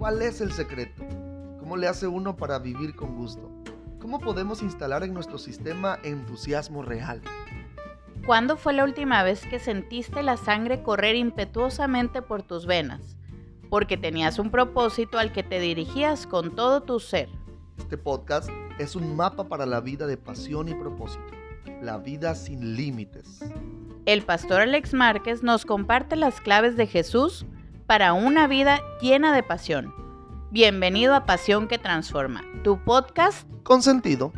¿Cuál es el secreto? ¿Cómo le hace uno para vivir con gusto? ¿Cómo podemos instalar en nuestro sistema entusiasmo real? ¿Cuándo fue la última vez que sentiste la sangre correr impetuosamente por tus venas? Porque tenías un propósito al que te dirigías con todo tu ser. Este podcast es un mapa para la vida de pasión y propósito. La vida sin límites. El pastor Alex Márquez nos comparte las claves de Jesús para una vida llena de pasión. Bienvenido a Pasión que Transforma, tu podcast con sentido.